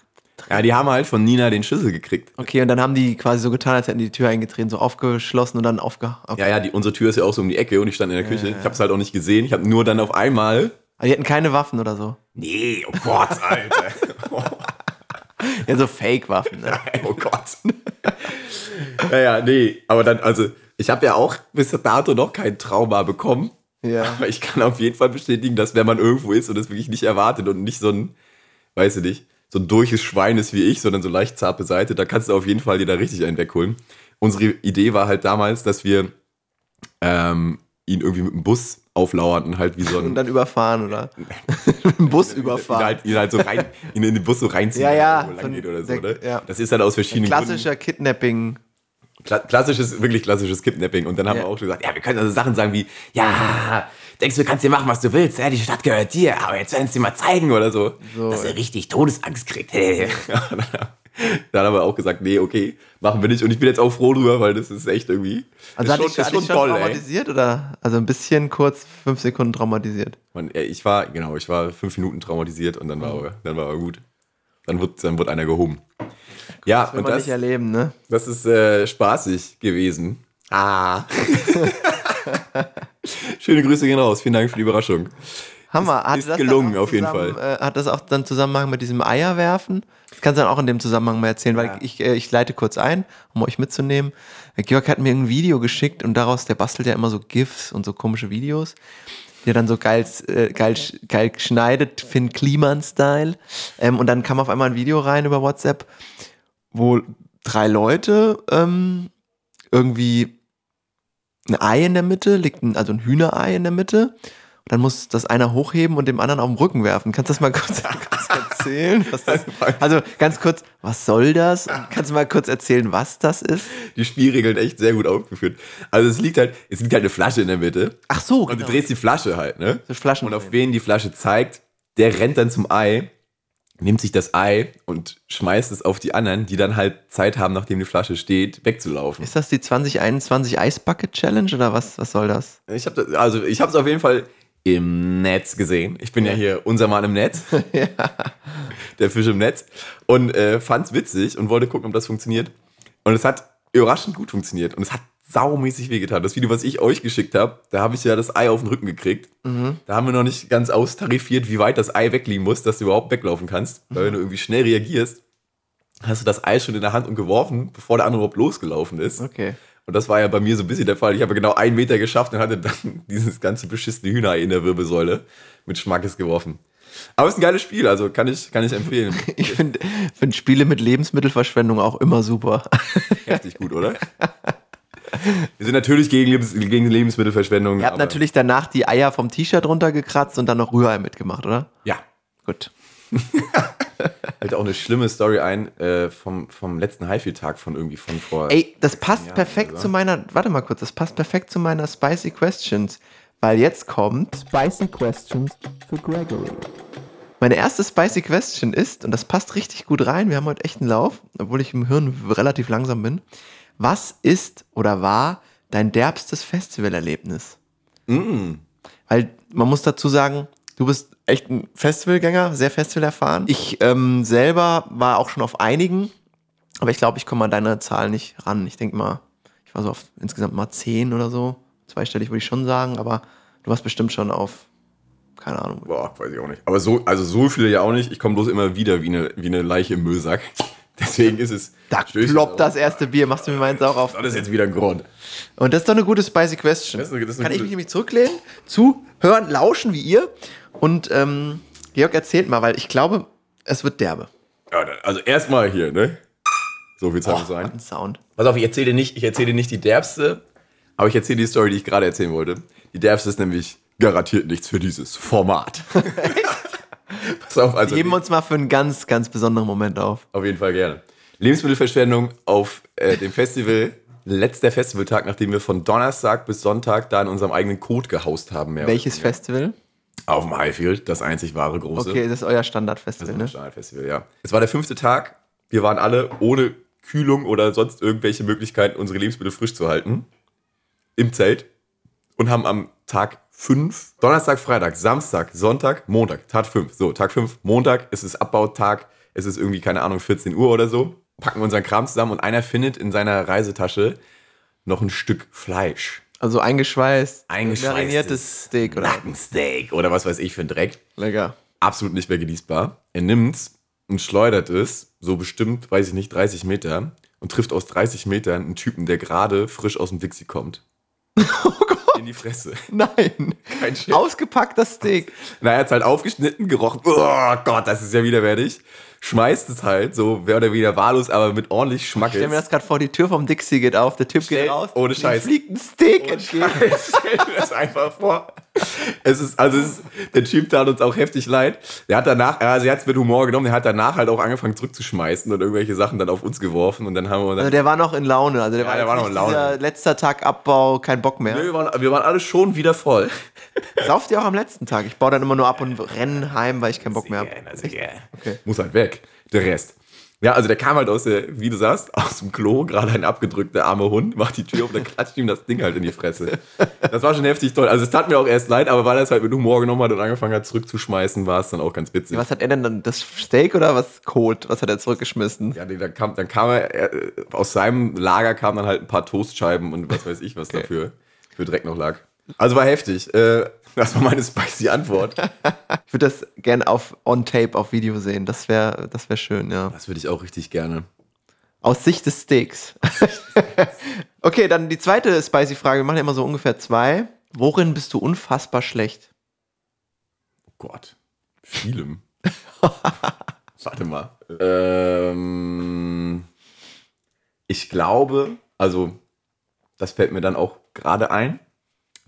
Ja, die haben halt von Nina den Schlüssel gekriegt. Okay, und dann haben die quasi so getan, als hätten die die Tür eingetreten, so aufgeschlossen und dann aufge... Okay. Ja, ja, die, unsere Tür ist ja auch so um die Ecke und ich stand in der Küche. Ich habe es halt auch nicht gesehen. Ich habe nur dann auf einmal. Aber die hätten keine Waffen oder so. Nee, oh Gott, Alter. Ja, so Fake-Waffen, ne? oh Gott. naja, nee, aber dann, also, ich habe ja auch bis dato noch kein Trauma bekommen. Ja. Aber ich kann auf jeden Fall bestätigen, dass wenn man irgendwo ist und es wirklich nicht erwartet und nicht so ein, weiß ich nicht, so ein durches Schwein ist wie ich, sondern so leicht zart beseitigt, da kannst du auf jeden Fall dir da richtig einen wegholen. Unsere Idee war halt damals, dass wir ähm, ihn irgendwie mit dem Bus auflauern und halt wie so ein Und dann überfahren, oder? Mit dem Bus ihn überfahren. halt, ihn halt so rein, ihn in den Bus so reinziehen, Ja, ja, wo lang geht oder so, der- ne? ja. Das ist halt aus verschiedenen Klassischer Kidnapping. Gründen. Kla klassisches, wirklich klassisches Kidnapping. Und dann haben Ja. wir auch schon gesagt, ja, wir können also Sachen sagen wie, ja, denkst du, du kannst dir machen, was du willst, ja, die Stadt gehört dir, aber jetzt werden sie dir mal zeigen oder so, So, dass ey. er richtig Todesangst kriegt. dann haben wir auch gesagt, nee, okay, machen wir nicht. Und ich bin jetzt auch froh drüber, weil das ist echt irgendwie, Also ist hatte ich, hatte ich schon ey. traumatisiert oder? Also ein bisschen kurz, fünf Sekunden traumatisiert. Man, ja, ich war, genau, ich war fünf Minuten traumatisiert und dann war, er- dann war gut. Dann wird, dann wird einer gehoben. Ja, Das will und man das, nicht erleben, ne? das ist äh, spaßig gewesen. Ah. Schöne Grüße gehen raus. Vielen Dank für die Überraschung. Hammer. Hat ist das gelungen, auf jeden zusammen, Äh, hat das auch dann Zusammenhang mit diesem Eierwerfen? Das kannst du dann auch in dem Zusammenhang mal erzählen, weil Ja. ich, äh, ich leite kurz ein, um euch mitzunehmen. Äh, Georg hat mir ein Video geschickt und daraus, der bastelt ja immer so GIFs und so komische Videos, die er dann so geil, äh, geil, geil schneidet, Finn Kliman-Style. Ähm, und dann kam auf einmal ein Video rein über WhatsApp, wo drei Leute ähm, irgendwie ein Ei in der Mitte, liegt ein, also ein Hühnerei in der Mitte. Und dann muss das einer hochheben und dem anderen auf den Rücken werfen. Kannst du das mal kurz, kurz erzählen? Das, also ganz kurz, was soll das? Und kannst du mal kurz erzählen, was das ist? Die Spielregeln echt sehr gut aufgeführt. Also es liegt halt, es liegt halt eine Flasche in der Mitte. Ach so, Und genau. du drehst die Flasche halt, ne? So Flaschen Und auf wen die Flasche zeigt, der rennt dann zum Ei, nimmt sich das Ei und schmeißt es auf die anderen, die dann halt Zeit haben, nachdem die Flasche steht, wegzulaufen. Ist das die 2021 Ice Bucket Challenge oder was, was soll das? Ich habe also ich habe es auf jeden Fall im Netz gesehen. Ich bin ja, hier unser Mann im Netz, der Fisch im Netz und äh, fand's witzig und wollte gucken, ob das funktioniert. Und es hat überraschend gut funktioniert und es hat saumäßig wehgetan. Das Video, was ich euch geschickt habe, da habe ich ja das Ei auf den Rücken gekriegt. Da haben wir noch nicht ganz austarifiert, wie weit das Ei wegliegen muss, dass du überhaupt weglaufen kannst. Weil wenn du irgendwie schnell reagierst, hast du das Ei schon in der Hand und geworfen, bevor der andere überhaupt losgelaufen ist. Okay. Und das war ja bei mir so ein bisschen der Fall. Ich habe genau einen Meter geschafft und hatte dann dieses ganze beschissene Hühnerei in der Wirbelsäule mit Schmackes geworfen. Aber es ist ein geiles Spiel, also kann ich, kann ich empfehlen. Ich finde find Spiele mit Lebensmittelverschwendung auch immer super. Heftig gut, oder? Wir sind natürlich gegen, Lebens gegen Lebensmittelverschwendung. Ihr habt aber- natürlich danach die Eier vom T-Shirt runtergekratzt und dann noch Rührei mitgemacht, oder? Ja. Gut. Fällt auch eine schlimme Story ein äh, vom, vom letzten Highfield-Tag von irgendwie von vor. Ey, das passt Ja, perfekt also. zu meiner, warte mal kurz, das passt perfekt zu meiner Spicy Questions. weil jetzt kommt Spicy Questions für Gregory. Meine erste Spicy Question ist, und das passt richtig gut rein, wir haben heute echt einen Lauf, obwohl ich im Hirn relativ langsam bin. Was ist oder war dein derbstes Festivalerlebnis? Weil man muss dazu sagen, du bist echt ein Festivalgänger, sehr festivalerfahren. Ich ähm, selber war auch schon auf einigen, aber ich glaube, ich komme an deine Zahl nicht ran. Ich denke mal, ich war so auf insgesamt mal zehn oder so. Zweistellig würde ich schon sagen, aber du warst bestimmt schon auf, keine Ahnung. Boah, weiß ich auch nicht. Aber so, also so viele ja auch nicht. Ich komme bloß immer wieder wie eine, wie eine Leiche im Müllsack. Deswegen ist es. Da ploppt das erste Bier, machst du mir meins auch auf. Das ist jetzt wieder ein Grund. Und das ist doch eine gute Spicy Question. Das ist eine- das ist Kann ich mich nämlich zurücklehnen, zuhören, lauschen wie ihr. Und ähm, Georg erzählt mal, weil ich glaube, es wird derbe. Ja, also erstmal hier, ne? So viel Zeit muss sein. ein Sound. Pass auf, ich erzähle dir nicht, ich erzähle dir nicht die derbste, aber ich erzähle die Story, die ich gerade erzählen wollte. Die derbste ist nämlich garantiert nichts für dieses Format. Pass auf, also Geben uns mal für einen ganz, ganz besonderen Moment auf. auf jeden Fall gerne. Lebensmittelverschwendung auf äh, dem Festival, letzter Festivaltag, nachdem wir von Donnerstag bis Sonntag da in unserem eigenen Code gehaust haben. Welches. Festival? Auf dem Highfield, das einzig wahre große. Okay, das ist euer Standardfestival, ne? Festival, ja. Es war der fünfte Tag. Wir waren alle ohne Kühlung oder sonst irgendwelche Möglichkeiten, unsere Lebensmittel frisch zu halten. Im Zelt. Und haben am Tag 5, Donnerstag, Freitag, Samstag, Sonntag, Montag, Tag 5. So, Tag 5, Montag, es ist Abbautag, es ist irgendwie, keine Ahnung, 14 Uhr oder so. Packen unseren Kram zusammen und einer findet in seiner Reisetasche noch ein Stück Fleisch. Also eingeschweißt, mariniertes Steak oder Nackensteak oder was weiß ich für ein Dreck. lecker. absolut nicht mehr genießbar. Er nimmt's und schleudert es, so bestimmt, weiß ich nicht, 30 Meter und trifft aus 30 Metern einen Typen, der gerade frisch aus dem Dixie kommt. Oh Gott. In die Fresse. Nein. Kein Scherz. Ausgepackter Steak. Na, er hat's halt aufgeschnitten, gerochen. Oh Gott, das ist ja widerwärtig. Schmeißt es halt so, mehr oder weniger wahllos, aber mit ordentlich Schmack. Ich stell mir das gerade vor, die Tür vom Dixie geht auf, der Typ Stell- geht raus. ohne Scheiß. fliegt ein Steak entgegen. Stell dir das einfach vor. Es ist, also es ist, der Typ tat uns auch heftig leid. Der hat danach, also er hat es mit Humor genommen, der hat danach halt auch angefangen zurückzuschmeißen und irgendwelche Sachen dann auf uns geworfen und dann haben wir dann, Also der war noch in Laune. Also der Ja, war, der war noch in Laune. Letzter Tag Abbau, kein Bock mehr. Nö, wir, waren, wir waren alle schon wieder voll. Sauft ihr auch am letzten Tag? Ich baue dann immer nur ab und renne heim, weil ich keinen Bock mehr habe. Okay. Muss halt weg. Der Rest. Ja, also der kam halt aus der, wie du sagst, aus dem Klo, gerade ein abgedrückter armer Hund, macht die Tür auf, dann klatscht ihm das Ding halt in die Fresse. Das war schon heftig toll. Also es tat mir auch erst leid, aber weil er es halt mit Humor genommen hat und angefangen hat zurückzuschmeißen, war es dann auch ganz witzig. Was hat er denn dann? Das Steak oder was? Kot? Was hat er zurückgeschmissen? Ja, nee, dann kam, dann kam er, aus seinem Lager kamen dann halt ein paar Toastscheiben und was weiß ich, was Okay. dafür für Dreck noch lag. Also war heftig. Äh, das war meine spicy Antwort. Ich würde das gerne auf on tape auf Video sehen. Das wäre das wär schön, ja. Das würde ich auch richtig gerne. Aus Sicht des Steaks. okay, dann die zweite spicy Frage. Wir machen ja immer so ungefähr zwei. Worin bist du unfassbar schlecht? Oh Gott. Vielem. Warte mal. Ähm, ich glaube, also, das fällt mir dann auch gerade ein.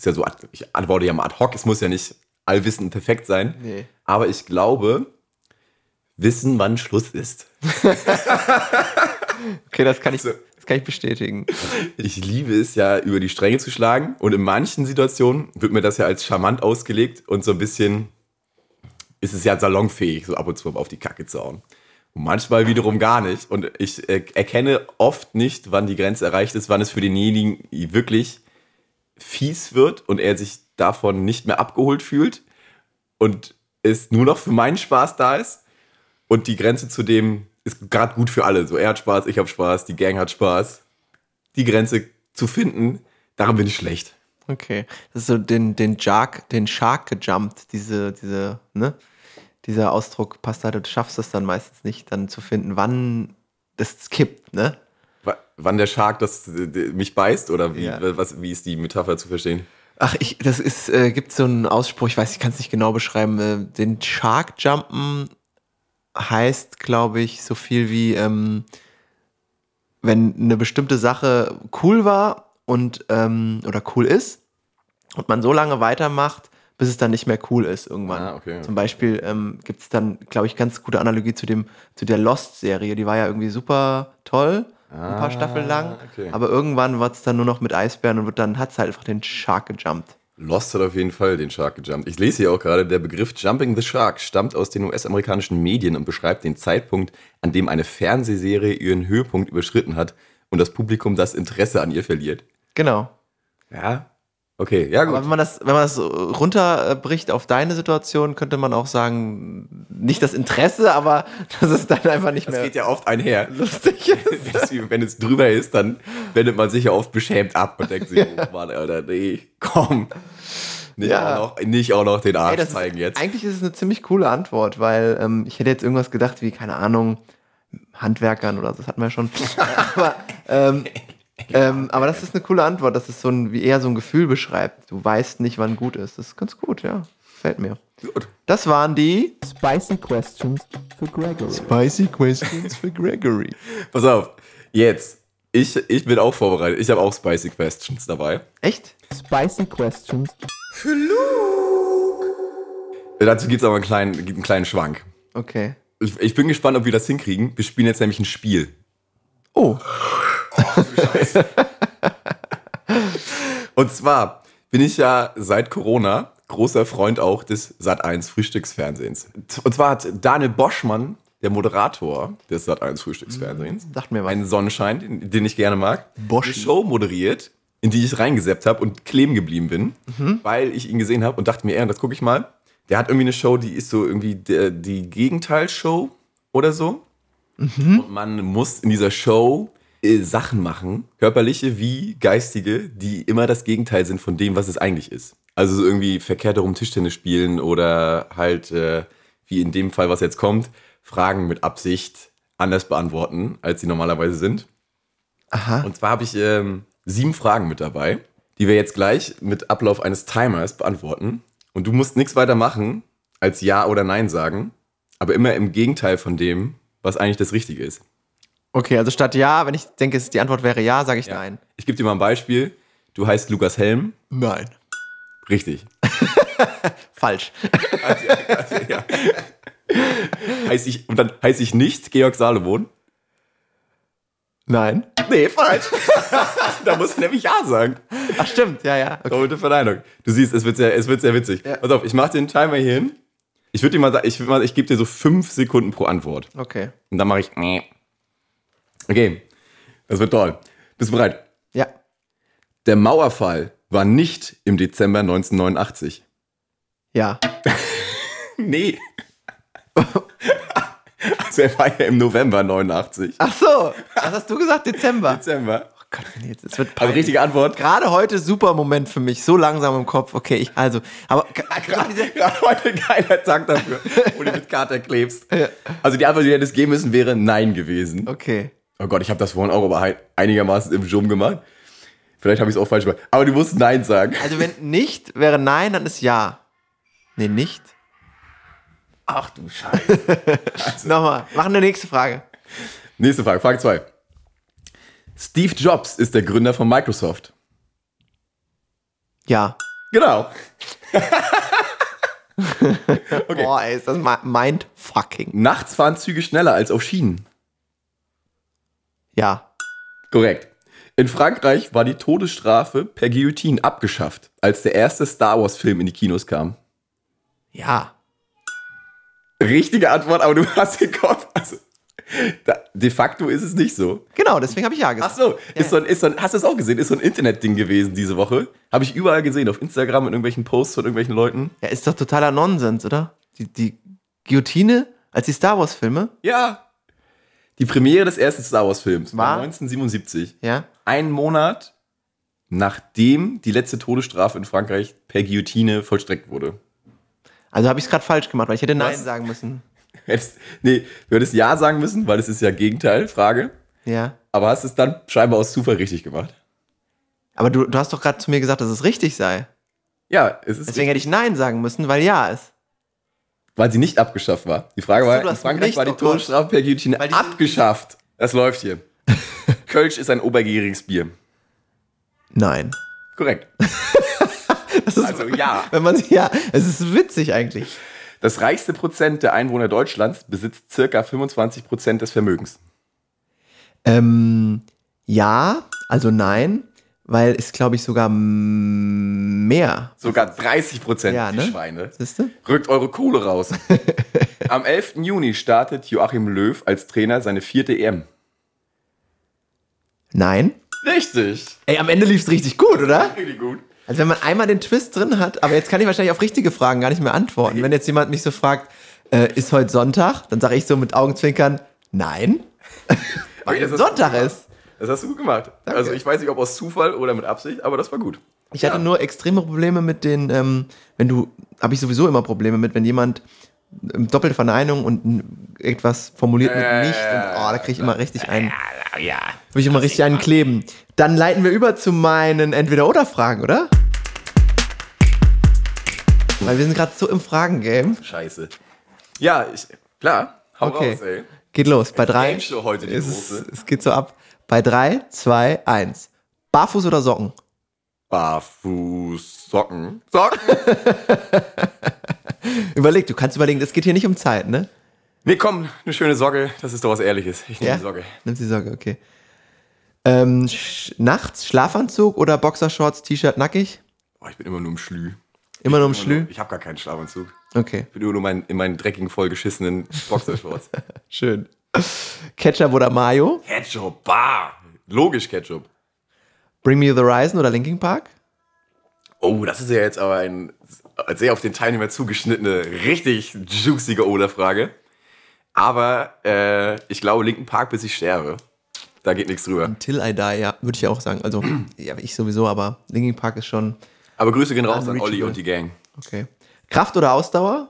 Ist ja so, ich antworte ja mal ad hoc, es muss ja nicht allwissend perfekt sein. Nee. Aber ich glaube, wissen, wann Schluss ist. Okay, das kann ich, So. das kann ich bestätigen. Ich liebe es ja, über die Stränge zu schlagen. Und in manchen Situationen wird mir das ja als charmant ausgelegt und so ein bisschen ist es ja salonfähig, so ab und zu auf die Kacke zu hauen. Und manchmal wiederum gar nicht. Und ich äh, erkenne oft nicht, wann die Grenze erreicht ist, wann es für denjenigen wirklich fies wird und er sich davon nicht mehr abgeholt fühlt und es nur noch für meinen Spaß da ist. Und die Grenze zu dem ist gerade gut für alle. So, er hat Spaß, ich habe Spaß, die Gang hat Spaß. Die Grenze zu finden, daran bin ich schlecht. Okay. Das ist so den, den Shark, den Shark gejumpt, diese, diese, ne? Dieser Ausdruck passt halt, du schaffst es dann meistens nicht, dann zu finden, wann das kippt, ne? Wa- Wann der Shark das, äh, mich beißt oder wie, Ja. was, wie ist die Metapher zu verstehen? Ach, ich, das ist, äh, gibt so einen Ausspruch, ich weiß, ich kann es nicht genau beschreiben. Äh, den Shark Jumpen heißt, glaube ich, so viel wie, ähm, wenn eine bestimmte Sache cool war und ähm, oder cool ist und man so lange weitermacht, bis es dann nicht mehr cool ist irgendwann. Ah, okay. Zum Beispiel ähm, gibt es dann, glaube ich, ganz gute Analogie zu dem, zu der Lost-Serie. Die war ja irgendwie super toll, ein paar Ah, Staffeln lang. okay. Aber irgendwann wird es dann nur noch mit Eisbären und wird dann hat es halt einfach den Shark gejumpt. Lost hat auf jeden Fall den Shark gejumpt. Ich lese hier auch gerade, der Begriff Jumping the Shark stammt aus den US-amerikanischen Medien und beschreibt den Zeitpunkt, an dem eine Fernsehserie ihren Höhepunkt überschritten hat und das Publikum das Interesse an ihr verliert. Genau. Ja. Okay, ja gut. Aber wenn man das, wenn man das runterbricht auf deine Situation, könnte man auch sagen, nicht das Interesse, aber das ist dann einfach nicht das mehr geht ja oft einher. lustig. ist. Wenn es, drüber ist, dann wendet man sich ja oft beschämt ab und denkt sich, oh Mann, Alter, nee, komm. Nicht, Ja. auch, noch, nicht auch noch den Arsch Ey, das zeigen ist, jetzt. Eigentlich ist es eine ziemlich coole Antwort, weil ähm, ich hätte jetzt irgendwas gedacht wie, keine Ahnung, Handwerkern oder so, das hatten wir schon. aber, ähm, ähm, aber das ist eine coole Antwort, dass es so ein, wie eher so ein Gefühl beschreibt. Du weißt nicht, wann gut ist. Das ist ganz gut, ja. Fällt mir. Gut. Das waren die Spicy questions for Gregory. Spicy Questions für Gregory. Pass auf, jetzt. Ich, ich bin auch vorbereitet. Ich habe auch Spicy Questions dabei. Echt? Spicy questions Dazu gibt es aber einen kleinen, einen kleinen Schwank. Okay. Ich, ich bin gespannt, ob wir das hinkriegen. Wir spielen jetzt nämlich ein Spiel. Oh, Und zwar bin ich ja seit Corona großer Freund auch des Sat1 Frühstücksfernsehens. Und zwar hat Daniel Boschmann, der Moderator des Sat1 Frühstücksfernsehens, sagt mir was. einen Sonnenschein, den, ich gerne mag, Boschi. eine Show moderiert, in die ich reingeseppt habe und kleben geblieben bin, weil ich ihn gesehen habe und dachte mir, ey, das gucke ich mal. Der hat irgendwie eine Show, die ist so irgendwie der, die Gegenteilshow oder so. Und man muss in dieser Show äh, Sachen machen, körperliche wie geistige, die immer das Gegenteil sind von dem, was es eigentlich ist. Also so irgendwie verkehrt herum Tischtennis spielen oder halt, äh, wie in dem Fall, was jetzt kommt, Fragen mit Absicht anders beantworten, als sie normalerweise sind. Aha. Und zwar habe ich ähm, sieben Fragen mit dabei, die wir jetzt gleich mit Ablauf eines Timers beantworten. Und du musst nichts weiter machen, als Ja oder Nein sagen, aber immer im Gegenteil von dem, was eigentlich das Richtige ist. Okay, also statt ja, wenn ich denke, die Antwort wäre ja, sage ich nein. Ich gebe dir mal ein Beispiel. Du heißt Lukas Helm. Nein. Richtig. Falsch. ja. heiß ich, und dann heiße ich nicht Georg Salomon. Nein. Nee, falsch. da musst du nämlich Ja sagen. Ach stimmt, ja, ja. Okay. Doppelte Verneinung. Du siehst, es wird sehr, es wird sehr witzig. Ja. Pass auf, ich mache den Timer hier hin. Ich würde dir mal sagen, ich, ich gebe dir so fünf Sekunden pro Antwort. okay. Und dann mache ich. Okay. Das wird toll. Bist du bereit? Ja. Der Mauerfall war nicht im Dezember 1989. Ja. Nee. also er war ja im November 89. Ach so, was hast du gesagt? Dezember. Dezember. Oh Gott, jetzt, es wird Also peinlich. richtige Antwort. Gerade heute super Moment für mich, so langsam im Kopf. Okay, ich, also, aber gerade diese, Gerade heute geiler Tag dafür, wo du mit Kater klebst. Also die Antwort, die du hättest geben müssen, wäre Nein gewesen. okay. Oh Gott, ich habe das vorhin auch aber ein- einigermaßen im Zoom gemacht. Vielleicht habe ich es auch falsch gemacht. Aber du musst Nein sagen. Also wenn nicht wäre nein, dann ist ja. Nee, nicht. Ach du Scheiße. Nochmal, machen eine nächste Frage. Nächste Frage, Frage 2. Steve Jobs ist der Gründer von Microsoft. Ja. Genau. Boah, ey, ist das mi- mindfucking. Nachts fahren Züge schneller als auf Schienen. Ja. Korrekt. In Frankreich war die Todesstrafe per Guillotine abgeschafft, als der erste Star Wars-Film in die Kinos kam. Ja. Richtige Antwort, aber du hast den Kopf. Also, da, de facto ist es nicht so. Genau, deswegen habe ich ja Ach gesagt. so, ist so ein, ist so ein, hast du es auch gesehen? Ist so ein Internetding gewesen diese Woche. Habe ich überall gesehen, auf Instagram und irgendwelchen Posts von irgendwelchen Leuten. Ja, ist doch totaler Nonsens, oder? Die, die Guillotine als die Star Wars-Filme? Ja. Die Premiere des ersten Star Wars-Films war War? 1977. Ja. Ein Monat nachdem die letzte Todesstrafe in Frankreich per Guillotine vollstreckt wurde. Also habe ich es gerade falsch gemacht, weil ich hätte Nein Was? sagen müssen. Hättest, nee, du hättest Ja sagen müssen, weil es ist ja Gegenteil, Frage. Ja. Aber hast es dann scheinbar aus Zufall richtig gemacht. Aber du, du hast doch gerade zu mir gesagt, dass es richtig sei. Ja, es ist Deswegen hätte ich Nein sagen müssen, weil ja ist. Weil sie nicht abgeschafft war. Die Frage war, in Frankreich war die. Todesstrafe per Guillotine abgeschafft. Das läuft hier. Kölsch ist ein obergäriges Bier. Nein. Korrekt. also ja. Wenn man ja, es ist witzig eigentlich. Das reichste Prozent der Einwohner Deutschlands besitzt circa 25 Prozent des Vermögens. Ähm, ja, also nein, weil ist, glaube ich, sogar mehr. Sogar 30 Prozent, Ja, die ne? Schweine. Siehst du? Rückt eure Kohle raus. Am 11. Juni startet Joachim Löw als Trainer seine vierte EM. Nein. Richtig. Ey, am Ende lief es richtig gut, oder? Richtig gut. Also wenn man einmal den Twist drin hat, aber jetzt kann ich wahrscheinlich auf richtige Fragen gar nicht mehr antworten. Wenn jetzt jemand mich so fragt, äh, ist heute Sonntag, dann sage ich so mit Augenzwinkern, nein. Weil es Sonntag ist. Das hast du gut gemacht. Also ich weiß nicht, ob aus Zufall oder mit Absicht, aber das war gut. Ich hatte nur extreme Probleme mit den, ähm, wenn du, habe ich sowieso immer Probleme mit, wenn jemand ähm, doppelte Verneinung und etwas formuliert mit Äh, nicht und oh, da kriege ich immer richtig einen, Ja. habe ich immer richtig einen kleben. Dann leiten wir über zu meinen Entweder-Oder-Fragen, oder? Weil wir sind gerade so im Fragen-Game. Scheiße. Ja, ich, klar. Hau Okay. raus, ey. Geht los. Bei drei. Heute, die es, große. es geht so ab. Bei drei, zwei, eins. Barfuß oder Socken? Barfuß, Socken. Socken? Überleg, du kannst überlegen, es geht hier nicht um Zeit, ne? Nee, komm, eine schöne Socke. Das ist doch was Ehrliches. Ich nehme Ja? die Socke. Nimmst die Socke, okay. Ähm, sch nachts Schlafanzug oder Boxershorts, T-Shirt nackig? Oh, ich bin immer nur im Schlü. Immer nur im Schlü? nur- Ich habe gar keinen Schlafanzug. Okay, Ich bin immer nur mein, in meinen dreckigen, vollgeschissenen Boxershorts. schön. Ketchup oder Mayo? Ketchup, bah. Logisch Ketchup. Bring Me the Horizon oder Linkin Park? Oh, das ist ja jetzt aber ein sehr auf den Teilnehmer zugeschnittene, richtig juicige Oder-Frage. Aber äh, ich glaube, Linken Park, bis ich sterbe. Da geht nichts drüber. Till I Die, ja, würde ich auch sagen. Also, ja, ich sowieso, aber Linkin Park ist schon Aber Grüße gehen raus an. Olli und die Gang. okay. Kraft oder Ausdauer?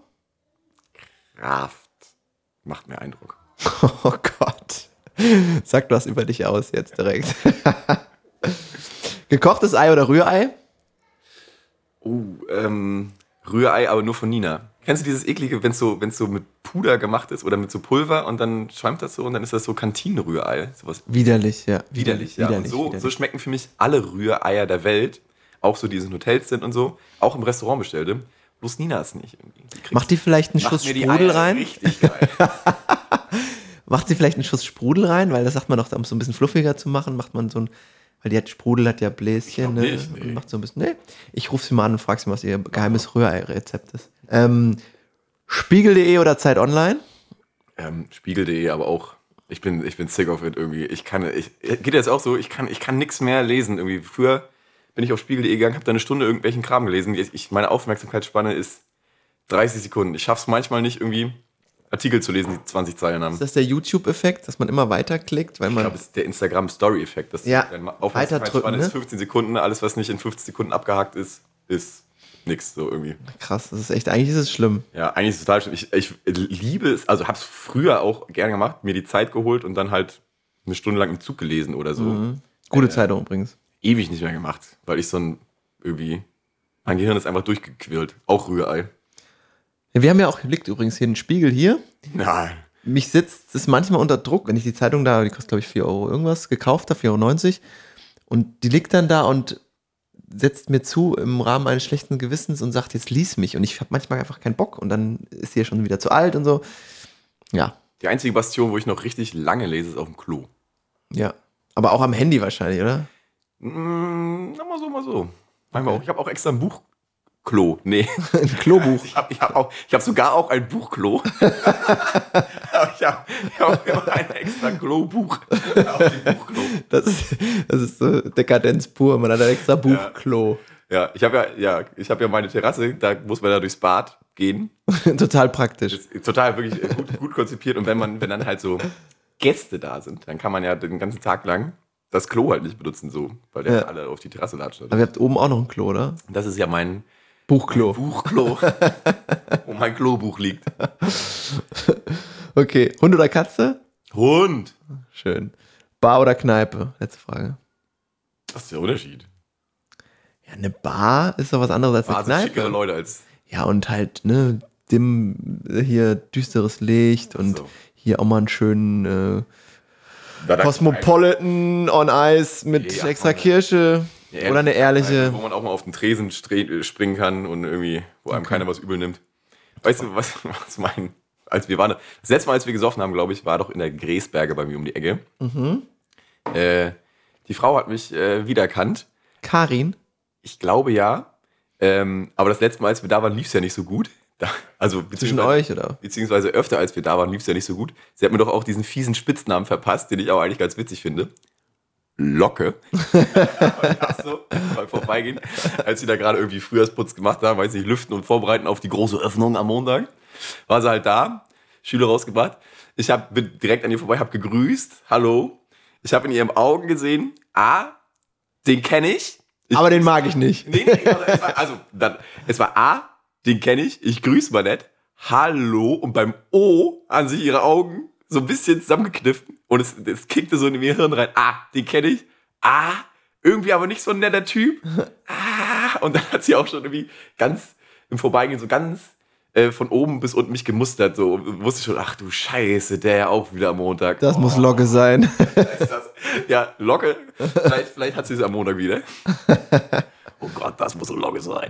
Kraft. Macht mir Eindruck. Oh Gott. Sag was über dich aus jetzt direkt. Gekochtes Ei oder Rührei? Oh, ähm, Rührei, aber nur von Nina. Kennst du dieses eklige, wenn es so, wenn's so mit Puder gemacht ist oder mit so Pulver und dann schäumt das so und dann ist das so Kantinenrührei. Sowas Widerlich, ja. widerlich, ja. Widerlich, und so, widerlich. so schmecken für mich alle Rühreier der Welt, auch so die in Hotels sind und so, auch im Restaurant bestellte. Bloß Nina ist nicht. Die Macht die vielleicht einen Schuss Sprudel rein? Richtig geil. Macht sie vielleicht einen Schuss Sprudel rein? Weil das sagt man doch, um es so ein bisschen fluffiger zu machen, macht man so ein, weil die hat Sprudel hat ja Bläschen, ne? nicht, nee. Und macht so ein bisschen, nee. Ich rufe sie mal an und frage sie, was ihr geheimes Rührei-Rezept ist. Ähm, Spiegel.de oder Zeit Online? ähm, Spiegel.de, aber auch. Ich bin, ich bin sick of it irgendwie. Ich kann, ich, geht jetzt auch so, ich kann, ich kann nichts mehr lesen irgendwie. Früher bin ich auf Spiegel.de gegangen, habe da eine Stunde irgendwelchen Kram gelesen. Ich, ich, meine Aufmerksamkeitsspanne ist 30 Sekunden. Ich schaff's manchmal nicht irgendwie Artikel zu lesen, die 20 Zeilen haben. Ist das der YouTube-Effekt, dass man immer weiterklickt, weil Ich man. glaube, es ist der Instagram-Story-Effekt. dass Ja, weiterdrücken, Aufmerksamkeitsspanne ne? ist 15 Sekunden. Alles, was nicht in 15 Sekunden abgehakt ist, ist nix so irgendwie. Krass, das ist echt, eigentlich ist es schlimm. Ja, eigentlich ist es total schlimm. Ich, ich liebe es, also habe es früher auch gerne gemacht, mir die Zeit geholt und dann halt eine Stunde lang im Zug gelesen oder so. Mhm. Gute Zeitung übrigens. Ewig nicht mehr gemacht, weil ich so ein irgendwie, mein Gehirn ist einfach durchgequirlt. Auch Rührei. Wir haben ja auch, liegt übrigens hier ein Spiegel hier. Nein. Mich sitzt es manchmal unter Druck, wenn ich die Zeitung da, die kostet glaube ich 4 Euro irgendwas, gekauft habe, 4,90 Euro. Und die liegt dann da und setzt mir zu im Rahmen eines schlechten Gewissens und sagt, jetzt lies mich. Und ich habe manchmal einfach keinen Bock und dann ist sie ja schon wieder zu alt und so. Ja, Die einzige Bastion, wo ich noch richtig lange lese, ist auf dem Klo. ja. Aber auch am Handy wahrscheinlich, oder? Mm, na, mal so, mal so. Manchmal auch. Ich habe auch extra ein Buchklo. Nee. Ein Klobuch. Ich habe ich hab auch, ich hab sogar auch ein Buchklo. Ich habe hab immer ein extra Klo-Buch Buchklo. Das ist, das ist so Dekadenz pur. Man hat ein extra Buchklo. Ja, ich habe ja, ja, ich habe ja meine Terrasse, da muss man da durchs Bad gehen. Total praktisch. Total wirklich gut, gut konzipiert. Und wenn man, wenn dann halt so Gäste da sind, dann kann man ja den ganzen Tag lang das Klo halt nicht benutzen, so, weil der Ja. alle auf die Terrasse latscht. Aber ihr habt oben auch noch ein Klo, oder? Das ist ja mein Buchklo. Buchklo, wo mein Klobuch liegt. Okay, Hund oder Katze? Hund. Schön. Bar oder Kneipe? Letzte Frage. Was ist der Unterschied? Ja, eine Bar ist doch was anderes als eine War sind schickere Kneipe. Leute als. Ja, und halt, ne, dimm, hier düsteres Licht und so. hier auch mal einen schönen äh, Cosmopolitan on Ice mit Ja, extra. Kirsche Ja, oder eine ehrliche. Wo man auch mal auf den Tresen springen kann und irgendwie, wo einem keiner was übel nimmt. Weißt du, was, was mein, als wir waren, das letzte Mal, als wir gesoffen haben, glaube ich, war doch in der Gräsberge bei mir um die Ecke. Mhm. Äh, die Frau hat mich äh, wiedererkannt Karin? Ich glaube ja. Ähm, aber das letzte Mal, als wir da waren, lief es ja nicht so gut. Da, also Zwischen euch, oder? Beziehungsweise öfter, als wir da waren, lief es ja nicht so gut. Sie hat mir doch auch diesen fiesen Spitznamen verpasst, den ich auch eigentlich ganz witzig finde. Locke. So beim Vorbeigehen, als sie da gerade irgendwie Frühjahrsputz gemacht haben, weiß ich, lüften und vorbereiten auf die große Öffnung am Montag, war sie halt da, Schüler rausgebracht. Ich hab, bin direkt an ihr vorbei, habe gegrüßt, hallo. Ich habe in ihren Augen gesehen, ah, den kenne ich. ich. Aber den mag ich nicht. Nee, nee, also, es war, also dann, es war A, den kenne ich, ich grüße mal nett, hallo, und beim O an sich ihre Augen so ein bisschen zusammengekniffen und es, es kickte so in ihr Hirn rein, ah, den kenne ich, ah, irgendwie aber nicht so ein netter Typ, ah, und dann hat sie auch schon irgendwie ganz im Vorbeigehen so ganz äh, von oben bis unten mich gemustert, so, und wusste schon, ach du Scheiße, der ja auch wieder am Montag. Das muss Locke sein. Ja, Locke. Vielleicht, vielleicht hat sie es am Montag wieder. Oh Gott, das muss eine Locke sein.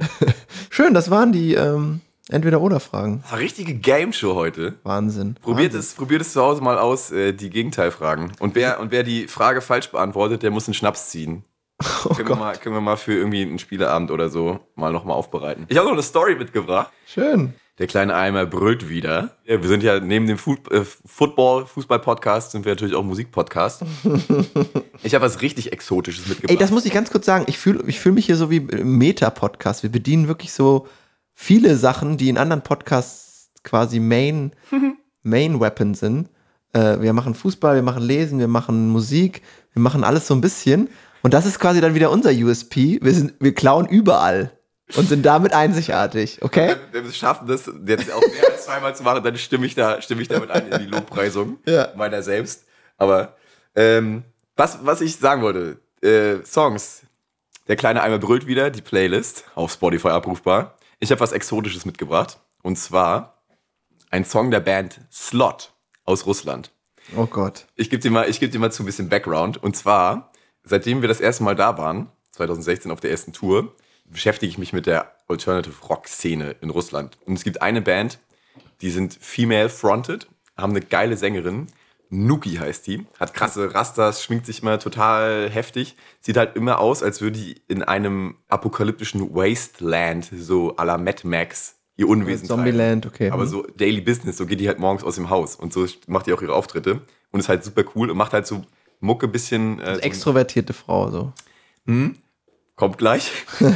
Schön, das waren die ähm, Entweder-Oder-Fragen. Das war eine richtige Game Show heute. Wahnsinn. Probiert Wahnsinn. es, probiert es zu Hause mal aus, äh, die Gegenteilfragen. Und wer, und wer die Frage falsch beantwortet, der muss einen Schnaps ziehen. Oh können, wir mal, können wir mal für irgendwie einen Spieleabend oder so mal nochmal aufbereiten. Ich habe noch eine Story mitgebracht. Schön. Der kleine Eimer brüllt wieder. Ja, wir sind ja neben dem Food, äh, Football, Fußball-Podcast sind wir natürlich auch Musik-Podcast. ich habe was richtig Exotisches mitgebracht. Ey, das muss ich ganz kurz sagen. Ich fühle ich fühl mich hier so wie im Meta-Podcast. Wir bedienen wirklich so viele Sachen, die in anderen Podcasts quasi Main, Main Weapon sind. Äh, wir machen Fußball, wir machen Lesen, wir machen Musik, wir machen alles so ein bisschen. Und das ist quasi dann wieder unser USP. Wir, sind, wir klauen überall und sind damit einzigartig, okay? Wenn wir es schaffen, das jetzt auch mehr als zweimal zu machen, dann stimme ich da, stimme ich damit ein in die Lobpreisung Ja. meiner selbst. Aber ähm, was, was ich sagen wollte, äh, Songs. Der kleine Eimer brüllt wieder, die Playlist auf Spotify abrufbar. Ich habe was Exotisches mitgebracht. Und zwar ein Song der Band Slot aus Russland. Oh Gott. Ich gebe dir, mal- ich geb dir mal zu ein bisschen Background. Und zwar, seitdem wir das erste Mal da waren, 2016 auf der ersten Tour, beschäftige ich mich mit der Alternative Rock Szene in Russland. Und es gibt eine Band, die sind female fronted, haben eine geile Sängerin. Nuki heißt die, hat krasse Rastas, schminkt sich immer total heftig, sieht halt immer aus, als würde die in einem apokalyptischen Wasteland, so à la Mad Max, ihr Unwesen treiben. Zombieland, okay. Aber hm. so Daily Business, so geht die halt morgens aus dem Haus und so macht die auch ihre Auftritte und ist halt super cool und macht halt so Mucke bisschen. Äh, so- Extrovertierte Frau, so. kommt gleich.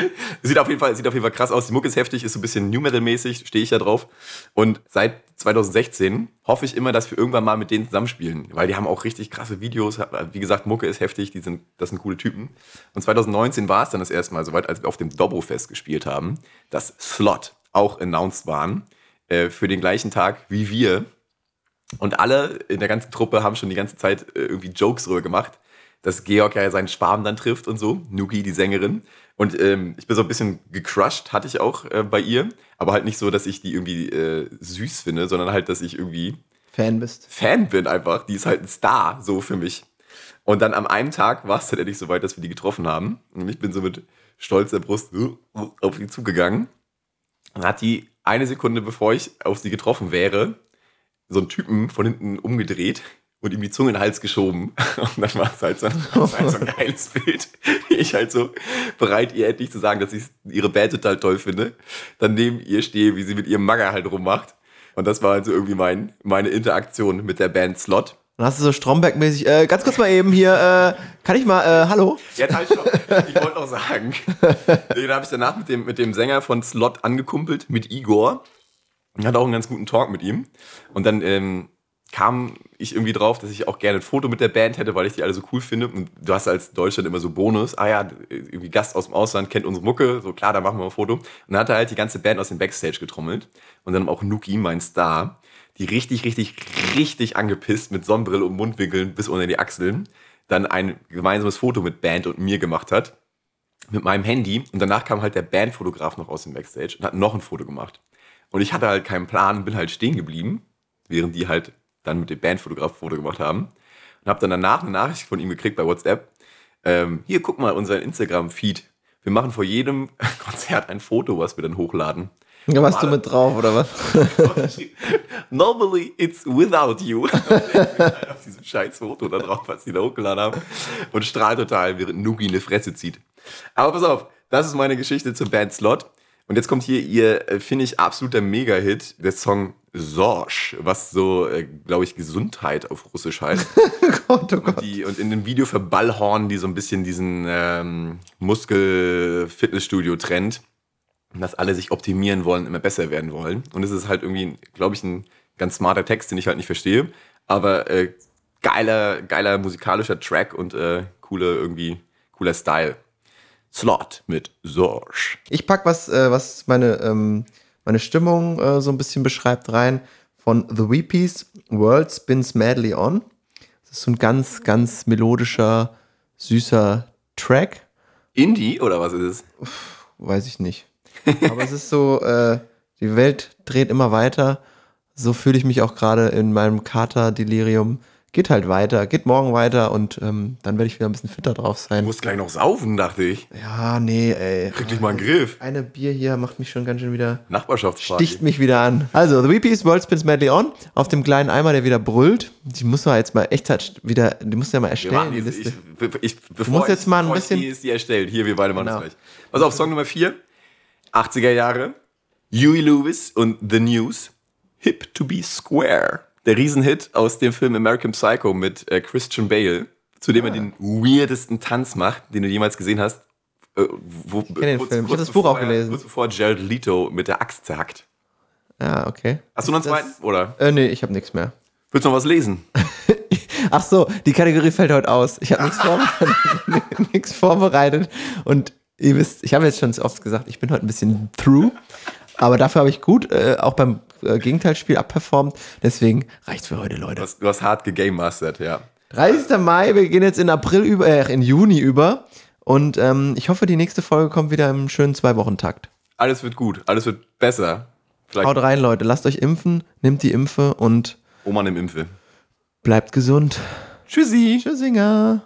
sieht, auf jeden Fall, sieht auf jeden Fall krass aus. Die Mucke ist heftig, ist so ein bisschen New Metal-mäßig, stehe ich ja drauf. Und seit 2016 hoffe ich immer, dass wir irgendwann mal mit denen zusammenspielen, weil die haben auch richtig krasse Videos. Wie gesagt, Mucke ist heftig, die sind, das sind coole Typen. Und 2019 war es dann das erste Mal soweit, als wir auf dem Dobro-Fest gespielt haben, dass Slot auch announced waren äh, für den gleichen Tag wie wir. Und alle in der ganzen Truppe haben schon die ganze Zeit äh, irgendwie Jokes drüber gemacht, dass Georg ja seinen Schwarm dann trifft und so. Nuki, die Sängerin. Und ähm, ich bin so ein bisschen gecrushed, hatte ich auch äh, bei ihr. Aber halt nicht so, dass ich die irgendwie äh, süß finde, sondern halt, dass ich irgendwie Fan bist. Fan bin einfach. Die ist halt ein Star, so für mich. Und dann am einen Tag war es dann endlich so weit, dass wir die getroffen haben. Und ich bin so mit stolzer Brust äh, auf sie zugegangen. Und hat die eine Sekunde, bevor ich auf sie getroffen wäre, so einen Typen von hinten umgedreht und ihm die Zunge in den Hals geschoben. Und dann war es halt so, halt so ein geiles Bild. Ich halt so bereit, ihr endlich zu sagen, dass ich ihre Band total toll finde. Dann neben ihr stehe, wie sie mit ihrem Magger halt rummacht. Und das war halt so irgendwie mein, meine Interaktion mit der Band Slot. Dann hast du so Stromberg-mäßig, äh, ganz kurz mal eben hier, äh, kann ich mal, äh, hallo? Jetzt halt schon. Ich wollte noch sagen. Den habe ich danach mit dem, mit dem Sänger von Slot angekumpelt, mit Igor. Und hatte auch einen ganz guten Talk mit ihm. Und dann ähm, kam ich irgendwie drauf, dass ich auch gerne ein Foto mit der Band hätte, weil ich die alle so cool finde. Und du hast als Deutschland immer so Bonus. Ah ja, irgendwie Gast aus dem Ausland kennt unsere Mucke. So klar, da machen wir ein Foto. Und dann hat er halt die ganze Band aus dem Backstage getrommelt. Und dann auch Nuki, mein Star, die richtig, richtig, richtig angepisst mit Sonnenbrille und Mundwinkeln bis unter die Achseln dann ein gemeinsames Foto mit Band und mir gemacht hat. Mit meinem Handy. Und danach kam halt der Bandfotograf noch aus dem Backstage und hat noch ein Foto gemacht. Und ich hatte halt keinen Plan, bin halt stehen geblieben, während die halt dann mit dem Bandfotograf ein Foto gemacht haben. Und habe dann danach eine Nachricht von ihm gekriegt bei WhatsApp. Ähm, hier, guck mal, unser Instagram-Feed. Wir machen vor jedem Konzert ein Foto, was wir dann hochladen. Da warst du mit drauf, oder was? Normally it's without you. Auf diesem scheiß Foto da drauf, was die da hochgeladen haben. Und strahlt total, während Nuki eine Fresse zieht. Aber pass auf, das ist meine Geschichte zur Band Slot. Und jetzt kommt hier ihr, äh, finde ich, absoluter Mega-Hit, der Song Sorge, was so, äh, glaube ich, Gesundheit auf Russisch heißt. Gott, oh Gott. Die, und in dem Video verballhornen die so ein bisschen diesen ähm, Muskel-Fitnessstudio-Trend, dass alle sich optimieren wollen, immer besser werden wollen. Und es ist halt irgendwie, glaube ich, ein ganz smarter Text, den ich halt nicht verstehe. Aber äh, geiler, geiler musikalischer Track und äh, cooler, irgendwie, cooler Style. Slot mit Sorge. Ich pack was, äh, was meine, ähm, meine Stimmung äh, so ein bisschen beschreibt rein von The Weepies, World Spins Madly On. Das ist so ein ganz, ganz melodischer, süßer Track. Indie oder was ist es? Weiß ich nicht. Aber es ist so, äh, die Welt dreht immer weiter. So fühle ich mich auch gerade in meinem Kater-Delirium. Geht halt weiter, geht morgen weiter und ähm, dann werde ich wieder ein bisschen fitter drauf Du sein. musst gleich noch saufen, dachte ich. Ja, nee, ey. Krieg dich mal einen Griff. Eine Bier hier macht mich schon ganz schön wieder. Nachbarschaftsparty. Sticht mich wieder an. Also, The Weepies, World Spins Madly On, auf dem kleinen Eimer, der wieder brüllt. Die muss man jetzt mal echt halt wieder, die musst du ja mal erstellen, die diese, Liste. ich, ich, bevor musst jetzt mal ein bisschen- die ist die erstellt. Hier, wir beide machen Genau. das gleich. Pass auf, Song Nummer 4. 80er Jahre. Huey Lewis und The News. Hip to be Square. Der Riesenhit aus dem Film American Psycho mit äh, Christian Bale, zu Ah. dem er den weirdesten Tanz macht, den du jemals gesehen hast. Äh, wo, ich kenn den Film. Ich hab das Buch auch gelesen. Kurz bevor Jared Leto mit der Axt zerhackt. Ja, okay. Hast du noch einen Das- zweiten? Oder? Äh, nee, ich habe nichts mehr. Willst du noch was lesen? Ach so, die Kategorie fällt heute aus. Ich habe nichts vorbereitet, nichts vorbereitet. Und ihr wisst, ich habe jetzt schon oft gesagt, ich bin heute ein bisschen through. Aber dafür habe ich gut, äh, auch beim äh, Gegenteilspiel abperformt. Deswegen reicht's für heute, Du Leute. hast, du hast hart gegamemastert, ja. 30. Mai, wir gehen jetzt in April über, äh, in Juni über. Und ähm, ich hoffe, die nächste Folge kommt wieder im schönen Zwei-Wochen-Takt. Alles wird gut, alles wird besser. Vielleicht Haut rein, Leute. Lasst euch impfen, nimmt die Impfe und Oma im Impfe. bleibt gesund. Tschüssi. Tschüssinger.